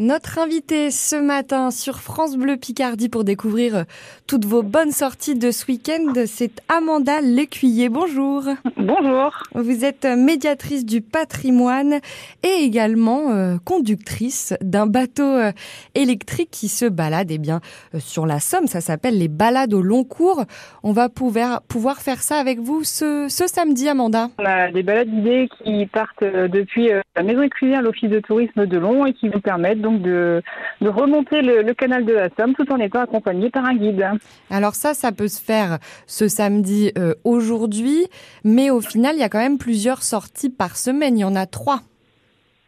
Notre invité ce matin sur France Bleu Picardie pour découvrir euh, toutes vos bonnes sorties de ce week-end, c'est Amanda Lecuyer. Bonjour. Bonjour. Vous êtes médiatrice du patrimoine et également euh, conductrice d'un bateau euh, électrique qui se balade eh bien, sur la Somme. Ça s'appelle les balades au long cours. On va pouvoir, pouvoir faire ça avec vous ce, ce samedi, Amanda. On a des balades guidées qui partent depuis la maison écuyer, l'office de tourisme de Long et qui vous permettent donc de, de remonter le, canal de la Somme tout en étant accompagné par un guide. Alors ça, ça peut se faire ce samedi euh, aujourd'hui, mais au final, il y a quand même plusieurs sorties par semaine. Il y en a trois.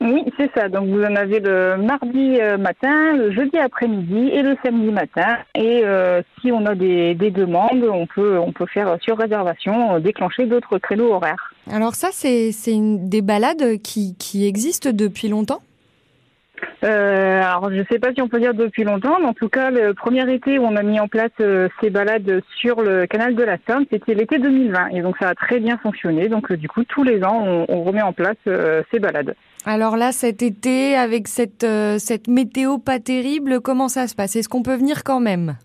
Oui, c'est ça. Donc vous en avez le mardi euh, matin, le jeudi après-midi et le samedi matin. Et euh, si on a des, des, demandes, on peut on peut faire sur réservation déclencher d'autres créneaux horaires. Alors ça, c'est c'est des balades qui qui existent depuis longtemps? Euh, alors, je ne sais pas si on peut dire depuis longtemps, mais en tout cas, le premier été où on a mis en place euh, ces balades sur le canal de la Somme, c'était l'été 2020. Et donc, ça a très bien fonctionné. Donc, euh, du coup, tous les ans, on, on remet en place ces balades. Alors là, cet été, avec cette, cette météo pas terrible, comment ça se passe? Est-ce qu'on peut venir quand même?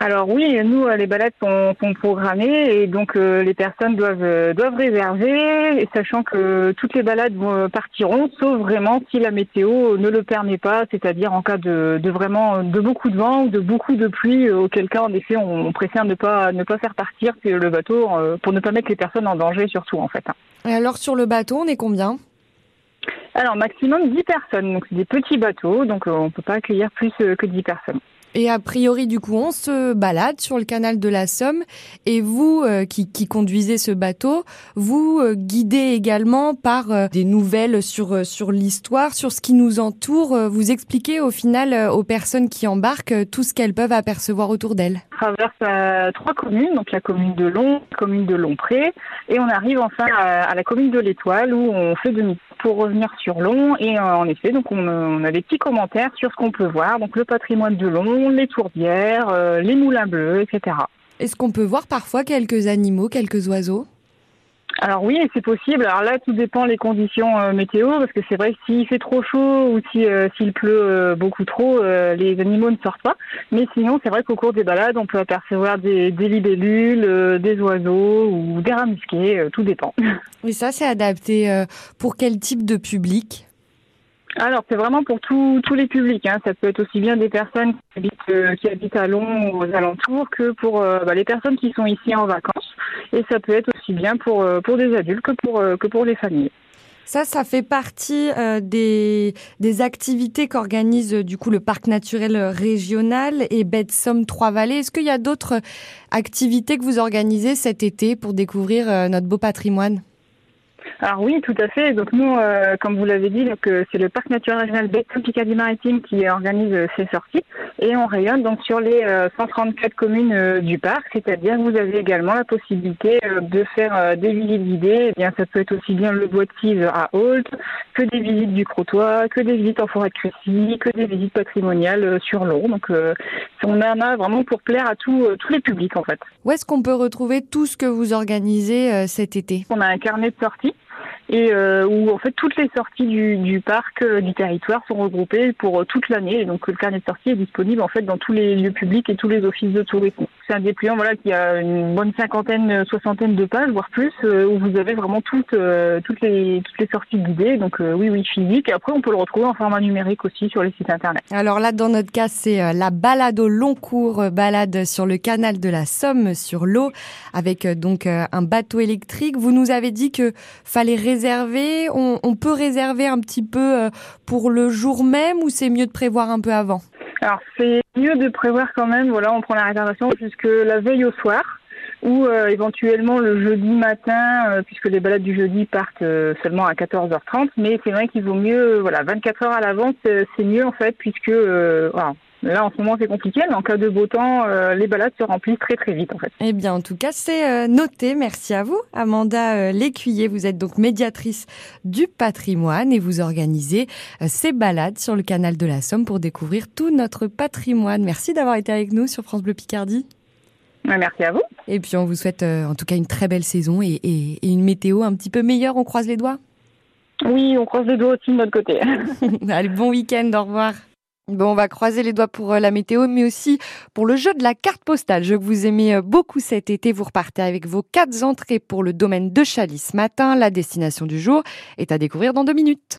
Alors oui, nous euh, les balades sont, sont programmées et donc euh, les personnes doivent euh, doivent réserver, sachant que toutes les balades partiront, sauf vraiment si la météo ne le permet pas, c'est-à-dire en cas de, de, vraiment de beaucoup de vent ou de beaucoup de pluie, auquel cas en effet on, préfère ne pas ne pas faire partir le bateau pour ne pas mettre les personnes en danger surtout en fait. Et alors sur le bateau, on est combien? Alors maximum 10 personnes, donc c'est des petits bateaux, donc on peut pas accueillir plus que 10 personnes. Et a priori, du coup, on se balade sur le canal de la Somme. Et vous, euh, qui, qui, conduisez ce bateau, vous euh, guidez également par euh, des nouvelles sur sur l'histoire, sur ce qui nous entoure. vous expliquez au final aux personnes qui embarquent tout ce qu'elles peuvent apercevoir autour d'elles. On traverse trois communes, donc la commune de Long, la commune de Longpré, et on arrive enfin à, la commune de l'Étoile où on fait demi pour revenir sur Long. Et en effet, donc on, on a des petits commentaires sur ce qu'on peut voir, donc le patrimoine de Long les tourbières, euh, les moulins bleus, etc. Est-ce qu'on peut voir parfois quelques animaux, quelques oiseaux? Alors oui, c'est possible. Alors là, tout dépend des conditions euh, météo, parce que c'est vrai que s'il fait trop chaud ou si euh, s'il pleut beaucoup trop, les animaux ne sortent pas. Mais sinon, c'est vrai qu'au cours des balades, on peut apercevoir des, libellules, des oiseaux ou des rats tout dépend. Et ça, c'est adapté pour quel type de public? Alors c'est vraiment pour tous les publics. Hein. Ça peut être aussi bien des personnes qui habitent, euh, qui habitent à Lyon ou aux alentours que pour euh, bah, les personnes qui sont ici en vacances. Et ça peut être aussi bien pour, euh, pour des adultes que pour, que pour les familles. Ça, ça fait partie des, des activités qu'organise du coup le parc naturel régional et Bête Somme Trois-Vallées. Est-ce qu'il y a d'autres activités que vous organisez cet été pour découvrir notre beau patrimoine? Alors oui, tout à fait. Donc nous, euh, comme vous l'avez dit, donc euh, c'est le parc naturel régional Béton Picardie Maritime qui organise euh, ces sorties et on rayonne donc sur les 134 communes du parc, c'est-à-dire que vous avez également la possibilité de faire des visites guidées. Eh bien, ça peut être aussi bien le bois de à Holt que des visites du Crotoy, que des visites en forêt de Crécy, que des visites patrimoniales sur l'eau. Donc on en a vraiment pour plaire à tous tous les publics en fait. Où est-ce qu'on peut retrouver tout ce que vous organisez cet été? On a un carnet de sorties et euh, où en fait toutes les sorties du, du parc, euh, du territoire sont regroupées pour euh, toute l'année. Et donc le carnet de sortie est disponible en fait dans tous les lieux publics et tous les offices de tourisme. C'est un dépliant voilà qui a une bonne cinquantaine, soixantaine de pages, voire plus, où vous avez vraiment toutes toutes les toutes les sorties guidées. Donc oui oui physique. Et après on peut le retrouver en format numérique aussi sur les sites internet. Alors là dans notre cas c'est la balade au long cours, balade sur le canal de la Somme sur l'eau avec donc un bateau électrique. Vous nous avez dit que fallait réserver on, peut réserver un petit peu euh, pour le jour même ou c'est mieux de prévoir un peu avant? Alors c'est mieux de prévoir quand même. Voilà, on prend la réservation jusque la veille au soir ou euh, éventuellement le jeudi matin, euh, puisque les balades du jeudi partent seulement à 14h30. Mais c'est vrai qu'il vaut mieux, voilà, 24 heures à l'avance, c'est mieux en fait, puisque voilà, Là, en ce moment, c'est compliqué, mais en cas de beau temps, euh, les balades se remplissent très très vite, en fait. Eh bien, en tout cas, c'est euh, noté. Merci à vous, Amanda euh, Lécuyer. Vous êtes donc médiatrice du patrimoine et vous organisez ces balades sur le canal de la Somme pour découvrir tout notre patrimoine. Merci d'avoir été avec nous sur France Bleu Picardie. Merci à vous. Et puis, on vous souhaite en tout cas une très belle saison et, et une météo un petit peu meilleure. On croise les doigts. Oui, on croise les doigts aussi de notre côté. Allez, bon week-end, au revoir. Bon, on va croiser les doigts pour euh, la météo, mais aussi pour le jeu de la carte postale. Je vous aimez euh, beaucoup cet été. Vous repartez avec vos quatre entrées pour le domaine de Chalis ce matin. La destination du jour est à découvrir dans deux minutes.